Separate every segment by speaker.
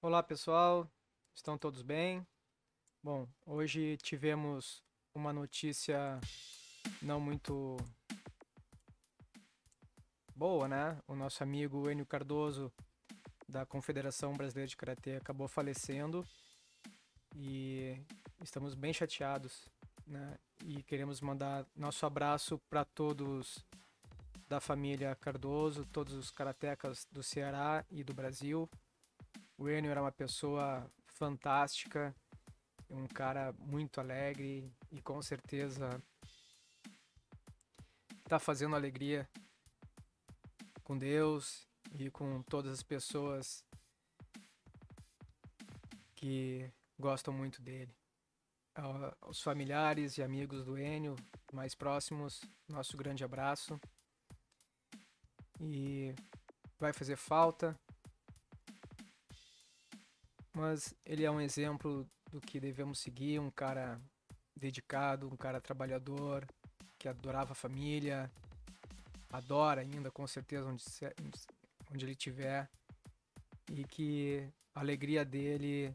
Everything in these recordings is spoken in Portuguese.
Speaker 1: Olá pessoal, estão todos bem? Bom, hoje tivemos uma notícia não muito boa, né? O nosso amigo Enio Cardoso, da Confederação Brasileira de Karatê, acabou falecendo e estamos bem chateados, né? E queremos mandar nosso abraço para todos da família Cardoso, todos os karatecas do Ceará e do Brasil. O Enio era uma pessoa fantástica, um cara muito alegre e com certeza está fazendo alegria com Deus e com todas as pessoas que gostam muito dele. Aos familiares e amigos do Enio mais próximos, nosso grande abraço. E vai fazer falta, mas ele é um exemplo do que devemos seguir, um cara dedicado, um cara trabalhador, que adorava a família, adora ainda, com certeza, onde, onde ele estiver. E que a alegria dele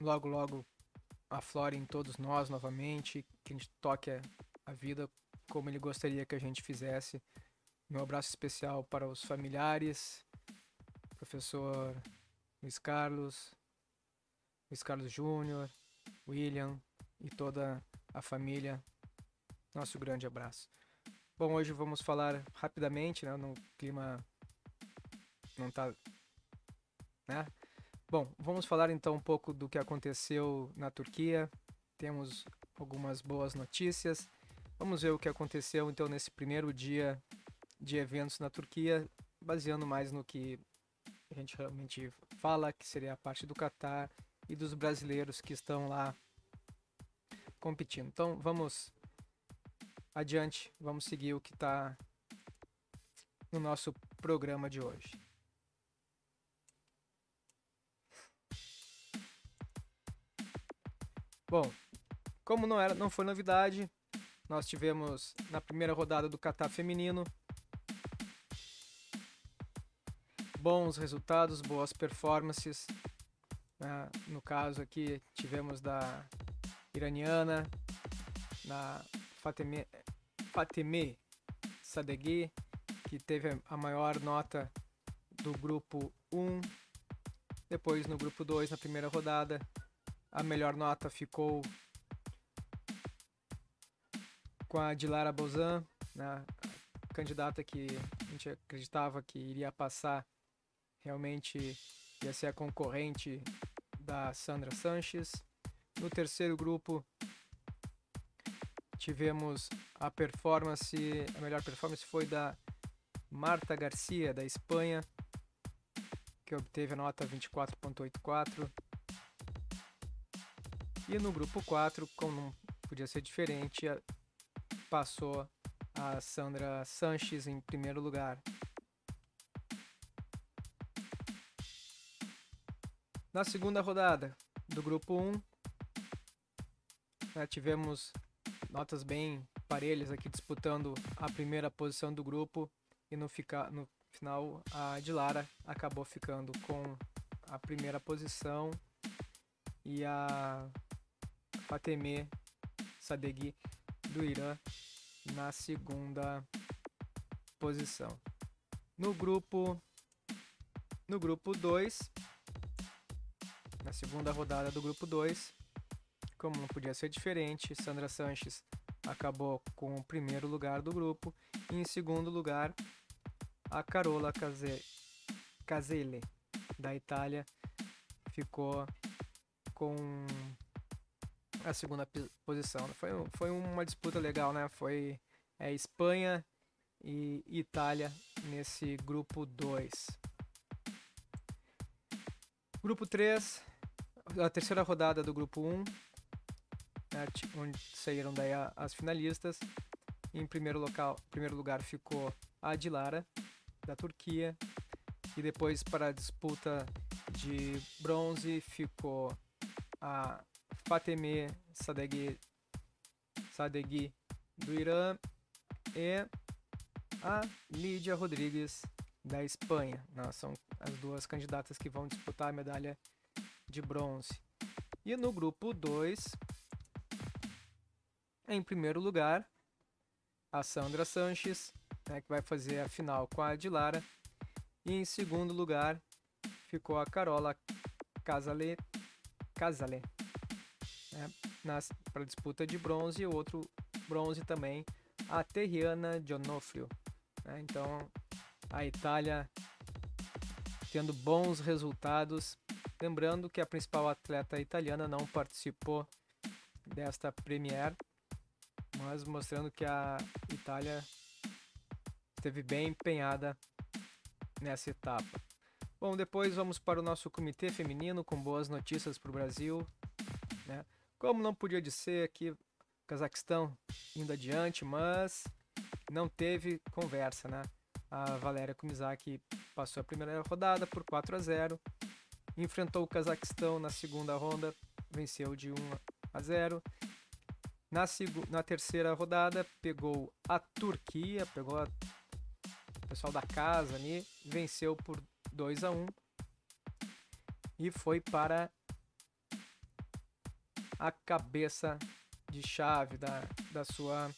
Speaker 1: logo, logo aflore em todos nós novamente, que a gente toque a vida como ele gostaria que a gente fizesse. Meu abraço especial para os familiares, professor Luiz Carlos, Luiz Carlos Júnior, William e toda a família. Nosso grande abraço. Bom, hoje vamos falar rapidamente, né, no clima não tá, né? Bom, vamos falar então um pouco do que aconteceu na Turquia. Temos algumas boas notícias. Vamos ver o que aconteceu então nesse primeiro dia de eventos na Turquia, baseando mais no que a gente realmente fala, que seria a parte do Catar e dos brasileiros que estão lá competindo. Então vamos adiante, vamos seguir o que está no nosso programa de hoje. Bom, como não era, não foi novidade, nós tivemos na primeira rodada do Qatar feminino bons resultados, boas performances. Né? No caso aqui tivemos da iraniana, na Fateme, Fateme Sadeghi, que teve a maior nota do grupo 1. Depois no grupo 2, na primeira rodada, a melhor nota ficou com a Dilara Bozan, né? candidata que a gente acreditava que iria passar realmente ia ser a concorrente da Sandra Sanches. No terceiro grupo tivemos a performance, a melhor performance foi da Marta Garcia da Espanha, que obteve a nota 24.84. E no grupo 4, como não podia ser diferente, passou a Sandra Sanches em primeiro lugar. Na segunda rodada do grupo 1, né, tivemos notas bem parelhas aqui disputando a primeira posição do grupo e no, fica, no final a Dilara acabou ficando com a primeira posição e a Fateme Sadeghi do Irã na segunda posição. No grupo no grupo 2, na segunda rodada do grupo 2. Como não podia ser diferente, Sandra Sanches acabou com o primeiro lugar do grupo e em segundo lugar a Carola Caselle da Itália ficou com a segunda posição. Foi, foi uma disputa legal, né? Foi é, Espanha e Itália nesse grupo 2. Grupo 3, a terceira rodada do grupo 1, né, onde saíram daí as finalistas. Em primeiro, local, primeiro lugar ficou a Dilara, da Turquia. E depois para a disputa de bronze ficou a Fateme Sadeghi, Sadeghi do Irã e a Lídia Rodrigues da Espanha. São as duas candidatas que vão disputar a medalha de bronze. E no grupo 2, em primeiro lugar, a Sandra Sanches, né, que vai fazer a final com a Dilara. E em segundo lugar, ficou a Carola Casale, Casale né, para disputa de bronze. E o outro bronze também, a Terriana Gionofrio. Né, então, a Itália tendo bons resultados. Lembrando que a principal atleta italiana não participou desta Premier, mas mostrando que a Itália esteve bem empenhada nessa etapa. Bom, depois vamos para o nosso comitê feminino com boas notícias para o Brasil. Né? Como não podia de ser aqui, Cazaquistão indo adiante, mas não teve conversa, né? A Valéria Kumizaki passou a primeira rodada por 4 a 0. Enfrentou o Cazaquistão na segunda ronda, venceu de 1 a 0. Na, na terceira rodada, pegou a Turquia, pegou a... o pessoal da casa ali, venceu por 2 a 1 e foi para a cabeça de chave da, da sua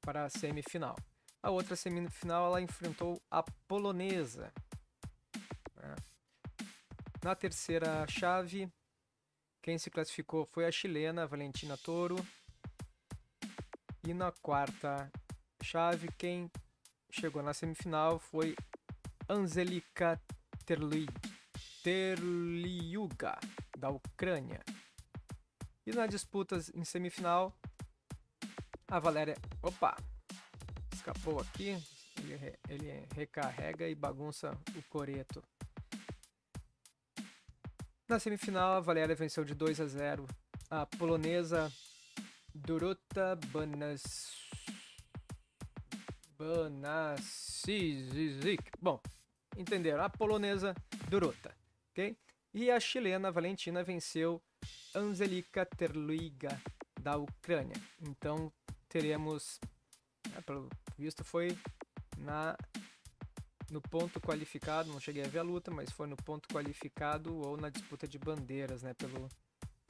Speaker 1: para a semifinal. A outra semifinal ela enfrentou a polonesa. Né? Na terceira chave, quem se classificou foi a chilena Valentina Toro. E na quarta chave, quem chegou na semifinal foi Anzelika Terliuga, da Ucrânia. E nas disputas em semifinal, a Valéria. Opa! escapou aqui. Ele, ele recarrega e bagunça o coreto. Na semifinal, a Valéria venceu de 2 a 0 a polonesa Dorota Banas... Banasizik. Bom, entenderam? A polonesa Dorota, ok? E a chilena Valentina venceu Anzelika Terluiga da Ucrânia. Então teremos, é, pelo visto foi na no ponto qualificado, não cheguei a ver a luta, mas foi no ponto qualificado ou na disputa de bandeiras, né, pelo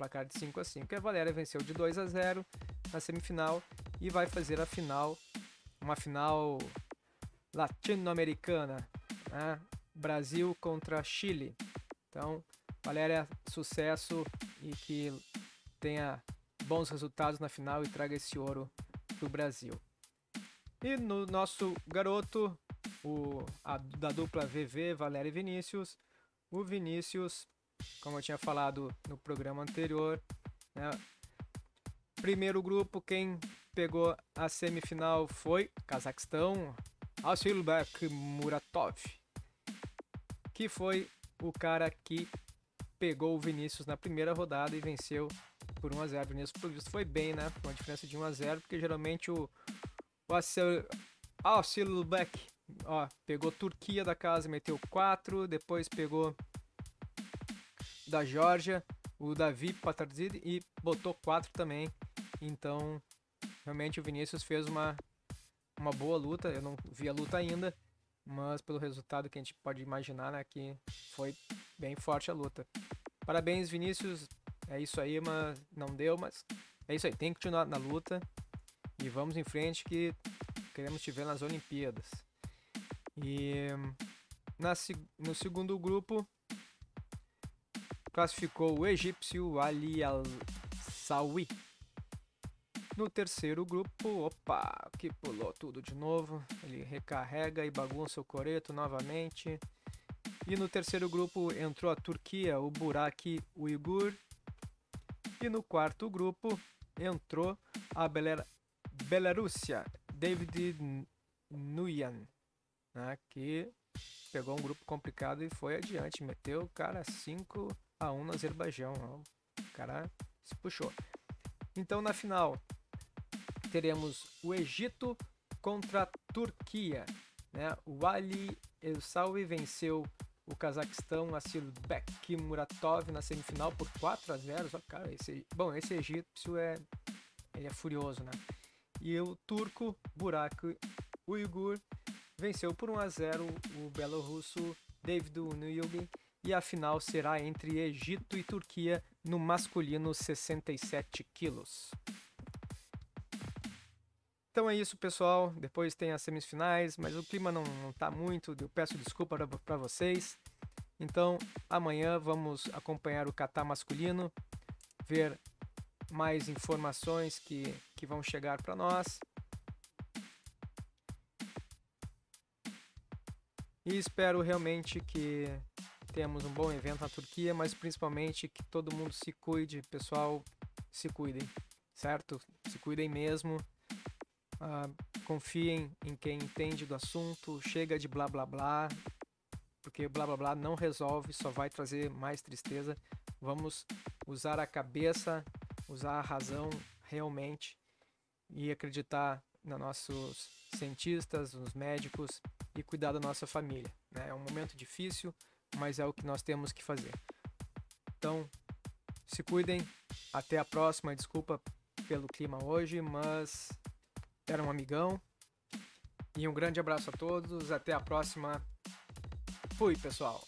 Speaker 1: placar de 5 a 5. E a Valéria venceu de 2 a 0 na semifinal e vai fazer a final, uma final latino-americana, né? Brasil contra Chile. Então, Valéria, sucesso e que tenha bons resultados na final e traga esse ouro para o Brasil. E no nosso garoto, o, a, da dupla VV, Valéria e Vinícius, o Vinícius, como eu tinha falado no programa anterior, né, primeiro grupo, quem pegou a semifinal foi Cazaquistão, Asilbek Muratov, que foi o cara que pegou o Vinícius na primeira rodada e venceu por 1 a 0. O Vinícius, por visto, foi bem, né? Com uma diferença de 1 a 0, porque geralmente o, o Silbeck, ó, pegou Turquia da casa, meteu 4, depois pegou da Georgia, o Davi Patardid e botou 4 também. Então, realmente o Vinícius fez uma uma boa luta. Eu não vi a luta ainda, mas pelo resultado que a gente pode imaginar, né, que foi bem forte a luta. Parabéns, Vinícius. É isso aí, mas não deu, mas é isso aí. Tem que continuar na luta. E vamos em frente que queremos te ver nas Olimpíadas. E na, no segundo grupo classificou o egípcio Ali Al-Sawi. No terceiro grupo, opa, que pulou tudo de novo. Ele recarrega e bagunça o coreto novamente. E no terceiro grupo entrou a Turquia, o Burak Uyghur. E no quarto grupo entrou a Belarússia, David Nguyen, né, que pegou um grupo complicado e foi adiante, meteu cara 5 a 1 no Azerbaijão. O cara se puxou. Então na final teremos o Egito contra a Turquia, né? O Ali Elsawi venceu o Cazaquistão Asilbek Muratov na semifinal por 4 a 0. Só, cara, esse, bom, esse egípcio é ele é furioso, né? E o turco Burak Uyghur venceu por 1 a 0 o belorrusso David Nuyugi e a final será entre Egito e Turquia no masculino 67 quilos. Então é isso, pessoal. Depois tem as semifinais, mas o clima não, não tá muito. Eu peço desculpa para vocês. Então amanhã vamos acompanhar o Catar masculino, ver mais informações que, que vão chegar para nós. E espero realmente que temos um bom evento na Turquia, mas principalmente que todo mundo se cuide, pessoal, se cuidem, certo? Se cuidem mesmo. Uh, confiem em quem entende do assunto, chega de blá blá blá, porque blá blá blá não resolve, só vai trazer mais tristeza. Vamos usar a cabeça, usar a razão realmente e acreditar nos nossos cientistas, nos médicos e cuidar da nossa família. Né? É um momento difícil, mas é o que nós temos que fazer. Então, se cuidem. Até a próxima. Desculpa pelo clima hoje, mas era um amigão. E um grande abraço a todos. Até a próxima. Fui, pessoal.